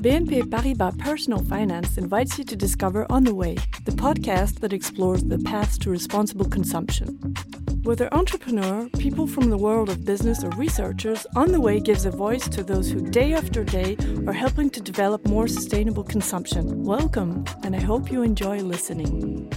BNP Paribas Personal Finance invites you to discover On the Way, the podcast that explores the paths to responsible consumption. Whether entrepreneur, people from the world of business, or researchers, On the Way gives a voice to those who day after day are helping to develop more sustainable consumption. Welcome, and I hope you enjoy listening.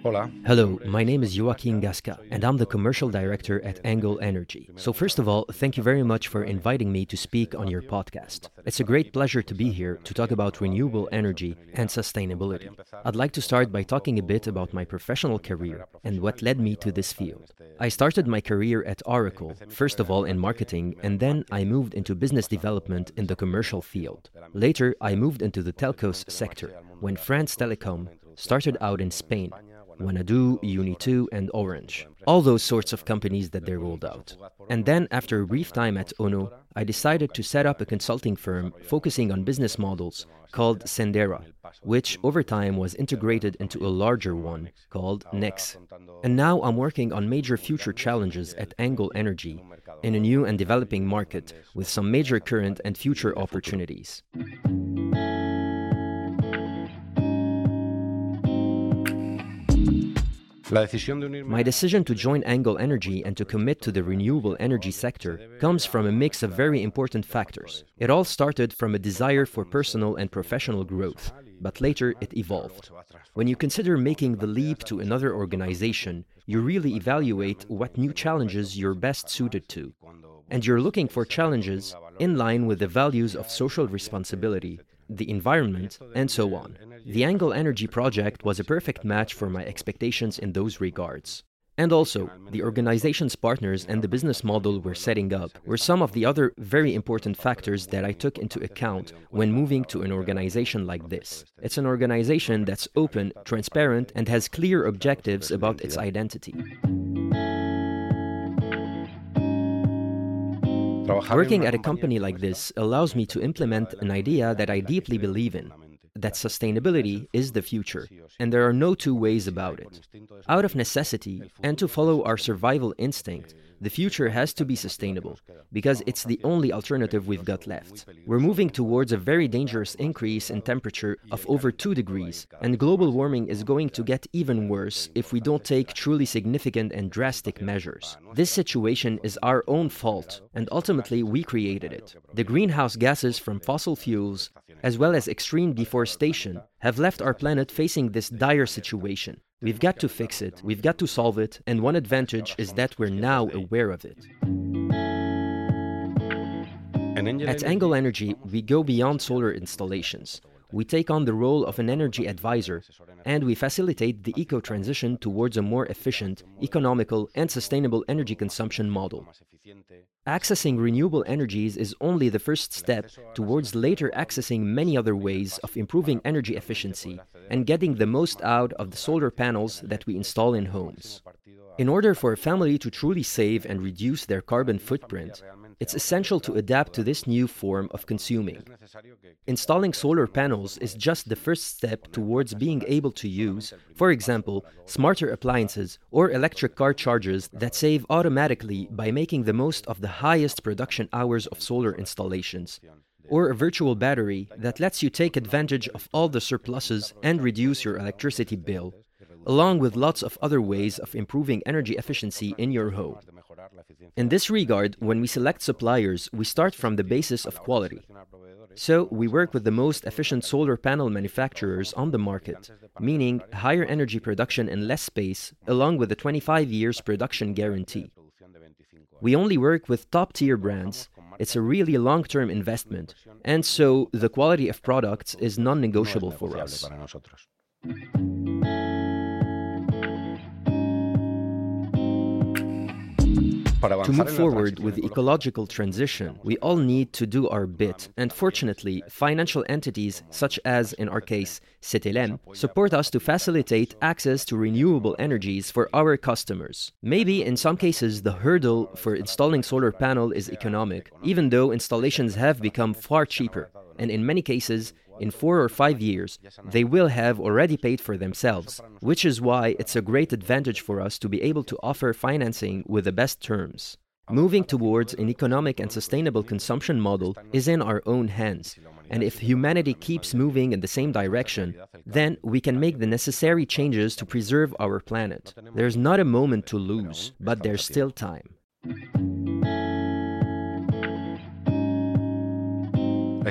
Hola. Hello, my name is Joaquin Gasca, and I'm the commercial director at Engel Energy. So, first of all, thank you very much for inviting me to speak on your podcast. It's a great pleasure to be here to talk about renewable energy and sustainability. I'd like to start by talking a bit about my professional career and what led me to this field. I started my career at Oracle, first of all in marketing, and then I moved into business development in the commercial field. Later, I moved into the telcos sector when France Telecom started out in Spain Wanadoo, Uni2, and Orange. All those sorts of companies that they rolled out. And then, after a brief time at Ono, I decided to set up a consulting firm focusing on business models called Sendera, which over time was integrated into a larger one called Nex. And now I'm working on major future challenges at Engel Energy in a new and developing market with some major current and future opportunities. My decision to join Engel Energy and to commit to the renewable energy sector comes from a mix of very important factors. It all started from a desire for personal and professional growth, but later it evolved. When you consider making the leap to another organization, you really evaluate what new challenges you're best suited to. And you're looking for challenges in line with the values of social responsibility, the environment, and so on. The Engel Energy project was a perfect match for my expectations in those regards. And also, the organization's partners and the business model we're setting up were some of the other very important factors that I took into account when moving to an organization like this. It's an organization that's open, transparent, and has clear objectives about its identity. Working at a company like this allows me to implement an idea that I deeply believe in that sustainability is the future, and there are no two ways about it. Out of necessity, and to follow our survival instinct, the future has to be sustainable, because it's the only alternative we've got left. We're moving towards a very dangerous increase in temperature of over 2 degrees, and global warming is going to get even worse if we don't take truly significant and drastic measures. This situation is our own fault, and ultimately we created it. The greenhouse gases from fossil fuels, as well as extreme deforestation, have left our planet facing this dire situation. We've got to fix it, we've got to solve it, and one advantage is that we're now aware of it. At Engel Energy, we go beyond solar installations. We take on the role of an energy advisor, and we facilitate the eco transition towards a more efficient, economical, and sustainable energy consumption model. Accessing renewable energies is only the first step towards later accessing many other ways of improving energy efficiency and getting the most out of the solar panels that we install in homes. In order for a family to truly save and reduce their carbon footprint, it's essential to adapt to this new form of consuming. Installing solar panels is just the first step towards being able to use, for example, smarter appliances or electric car chargers that save automatically by making the most of the highest production hours of solar installations. Or a virtual battery that lets you take advantage of all the surpluses and reduce your electricity bill, along with lots of other ways of improving energy efficiency in your home. In this regard, when we select suppliers, we start from the basis of quality. So, we work with the most efficient solar panel manufacturers on the market, meaning higher energy production in less space, along with a 25 years production guarantee. We only work with top tier brands. It's a really long term investment, and so the quality of products is non negotiable for us. To move forward with the ecological transition, we all need to do our bit, and fortunately, financial entities such as, in our case, CETELEM, support us to facilitate access to renewable energies for our customers. Maybe in some cases, the hurdle for installing solar panel is economic, even though installations have become far cheaper, and in many cases, in four or five years, they will have already paid for themselves, which is why it's a great advantage for us to be able to offer financing with the best terms. Moving towards an economic and sustainable consumption model is in our own hands. And if humanity keeps moving in the same direction, then we can make the necessary changes to preserve our planet. There's not a moment to lose, but there's still time.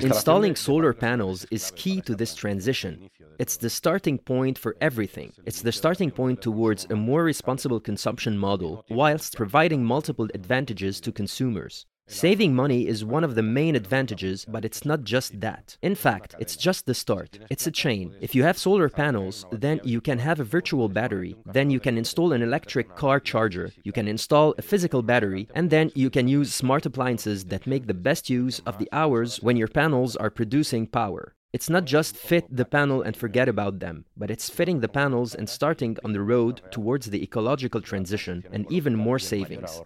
Installing solar panels is key to this transition. It's the starting point for everything. It's the starting point towards a more responsible consumption model, whilst providing multiple advantages to consumers. Saving money is one of the main advantages, but it's not just that. In fact, it's just the start. It's a chain. If you have solar panels, then you can have a virtual battery, then you can install an electric car charger, you can install a physical battery, and then you can use smart appliances that make the best use of the hours when your panels are producing power. It's not just fit the panel and forget about them, but it's fitting the panels and starting on the road towards the ecological transition and even more savings.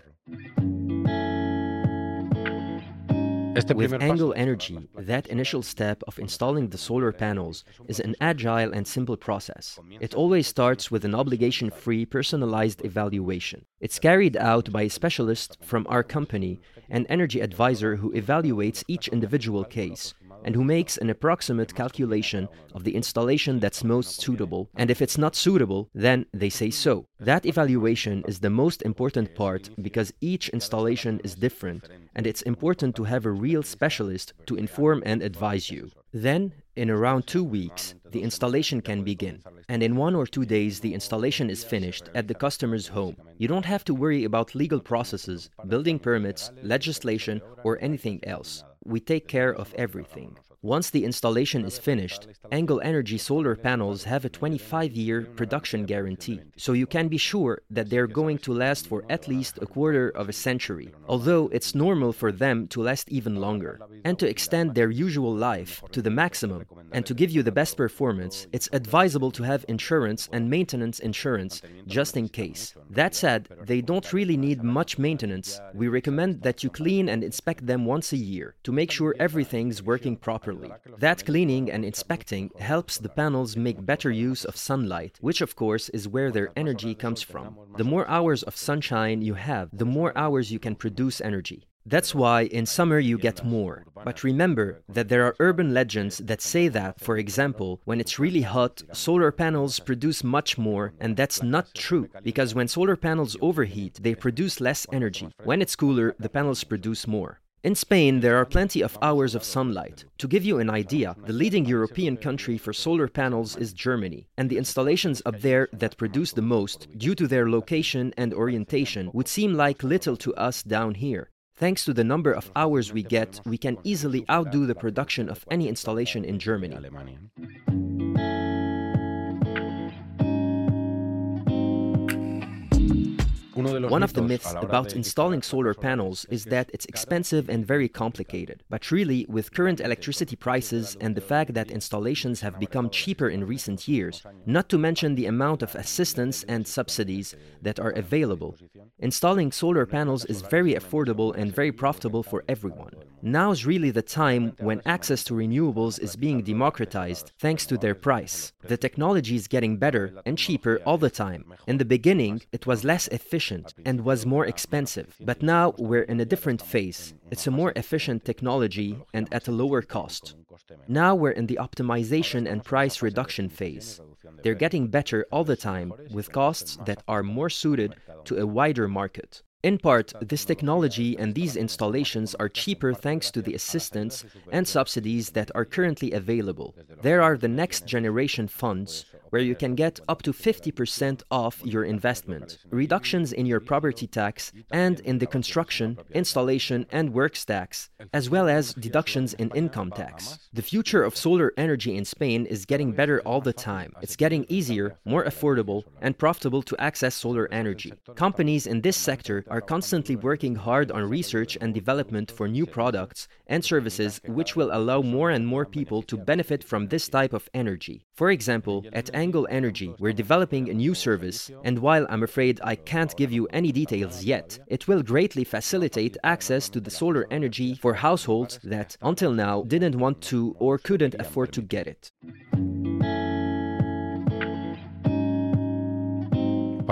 With Engel Energy, that initial step of installing the solar panels is an agile and simple process. It always starts with an obligation free, personalized evaluation. It's carried out by a specialist from our company, an energy advisor who evaluates each individual case and who makes an approximate calculation of the installation that's most suitable. And if it's not suitable, then they say so. That evaluation is the most important part because each installation is different, and it's important to have a real specialist to inform and advise you. Then, in around two weeks, the installation can begin. And in one or two days, the installation is finished at the customer's home. You don't have to worry about legal processes, building permits, legislation, or anything else we take care of everything. Once the installation is finished, Engel Energy solar panels have a 25 year production guarantee, so you can be sure that they're going to last for at least a quarter of a century, although it's normal for them to last even longer. And to extend their usual life to the maximum and to give you the best performance, it's advisable to have insurance and maintenance insurance just in case. That said, they don't really need much maintenance. We recommend that you clean and inspect them once a year to make sure everything's working properly properly. That cleaning and inspecting helps the panels make better use of sunlight, which of course is where their energy comes from. The more hours of sunshine you have, the more hours you can produce energy. That's why in summer you get more. But remember that there are urban legends that say that, for example, when it's really hot, solar panels produce much more, and that's not true, because when solar panels overheat, they produce less energy. When it's cooler, the panels produce more. In Spain, there are plenty of hours of sunlight. To give you an idea, the leading European country for solar panels is Germany, and the installations up there that produce the most, due to their location and orientation, would seem like little to us down here. Thanks to the number of hours we get, we can easily outdo the production of any installation in Germany. One of the myths about installing solar panels is that it's expensive and very complicated. But really, with current electricity prices and the fact that installations have become cheaper in recent years, not to mention the amount of assistance and subsidies that are available, installing solar panels is very affordable and very profitable for everyone. Now's really the time when access to renewables is being democratized thanks to their price. The technology is getting better and cheaper all the time. In the beginning, it was less efficient and was more expensive, but now we're in a different phase. It's a more efficient technology and at a lower cost. Now we're in the optimization and price reduction phase. They're getting better all the time with costs that are more suited to a wider market. In part, this technology and these installations are cheaper thanks to the assistance and subsidies that are currently available. There are the next generation funds where you can get up to 50% off your investment, reductions in your property tax, and in the construction, installation, and works tax, as well as deductions in income tax. The future of solar energy in Spain is getting better all the time. It's getting easier, more affordable, and profitable to access solar energy. Companies in this sector are constantly working hard on research and development for new products and services which will allow more and more people to benefit from this type of energy. For example, at Engel Energy, we're developing a new service, and while I'm afraid I can't give you any details yet, it will greatly facilitate access to the solar energy for households that, until now, didn't want to or couldn't afford to get it.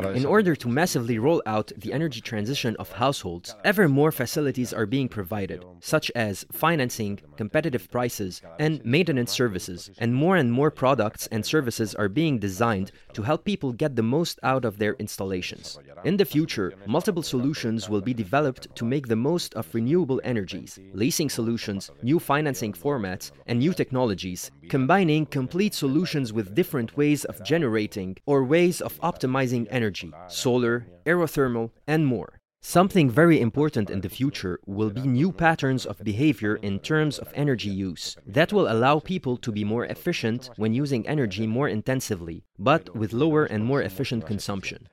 In order to massively roll out the energy transition of households, ever more facilities are being provided, such as financing, competitive prices, and maintenance services, and more and more products and services are being designed to help people get the most out of their installations. In the future, multiple solutions will be developed to make the most of renewable energies, leasing solutions, new financing formats, and new technologies, combining complete solutions with different ways of generating or ways of optimizing energy, solar, aerothermal, and more. Something very important in the future will be new patterns of behavior in terms of energy use that will allow people to be more efficient when using energy more intensively, but with lower and more efficient consumption.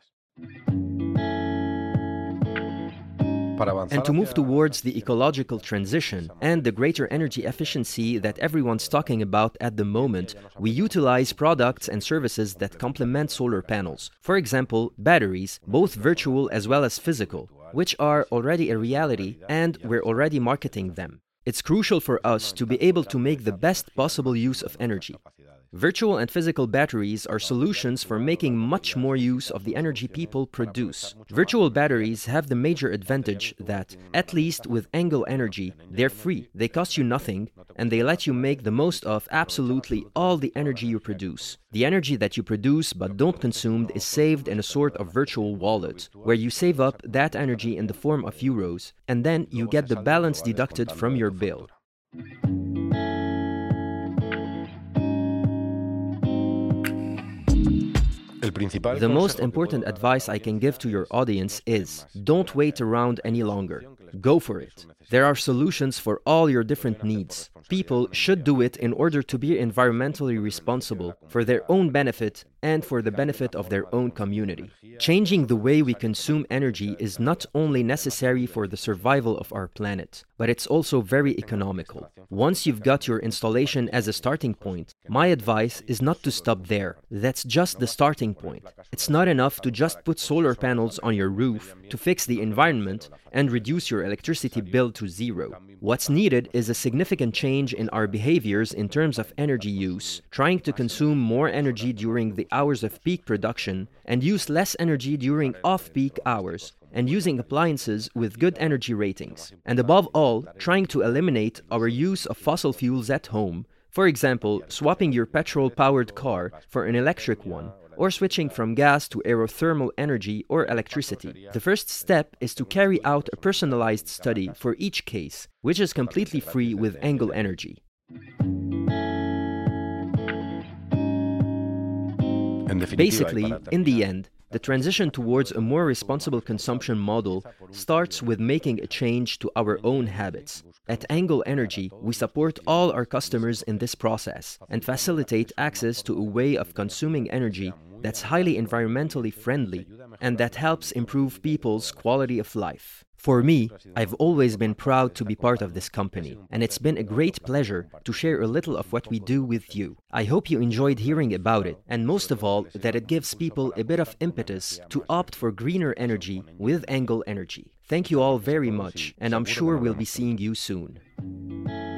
Mm. and to move towards the ecological transition and the greater energy efficiency that everyone's talking about at the moment, we utilize products and services that complement solar panels. For example, batteries, both virtual as well as physical, which are already a reality and we're already marketing them. It's crucial for us to be able to make the best possible use of energy. Virtual and physical batteries are solutions for making much more use of the energy people produce. Virtual batteries have the major advantage that, at least with Engel Energy, they're free, they cost you nothing, and they let you make the most of absolutely all the energy you produce. The energy that you produce but don't consume is saved in a sort of virtual wallet, where you save up that energy in the form of euros, and then you get the balance deducted from your bill. The most important advice I can give to your audience is don't wait around any longer. Go for it. There are solutions for all your different needs. People should do it in order to be environmentally responsible for their own benefit and for the benefit of their own community. Changing the way we consume energy is not only necessary for the survival of our planet, but it's also very economical. Once you've got your installation as a starting point, my advice is not to stop there. That's just the starting point. It's not enough to just put solar panels on your roof to fix the environment and reduce your electricity bill to zero. What's needed is a significant change in our behaviors in terms of energy use, trying to consume more energy during the hours of peak production and use less energy during off peak hours, and using appliances with good energy ratings. And above all, trying to eliminate our use of fossil fuels at home. For example, swapping your petrol powered car for an electric one or switching from gas to aerothermal energy or electricity. The first step is to carry out a personalized study for each case, which is completely free with Engel Energy. Basically, in the end, the transition towards a more responsible consumption model starts with making a change to our own habits. At Engel Energy, we support all our customers in this process and facilitate access to a way of consuming energy that's highly environmentally friendly and that helps improve people's quality of life. For me, I've always been proud to be part of this company, and it's been a great pleasure to share a little of what we do with you. I hope you enjoyed hearing about it, and most of all, that it gives people a bit of impetus to opt for greener energy with Engel Energy. Thank you all very much, and I'm sure we'll be seeing you soon.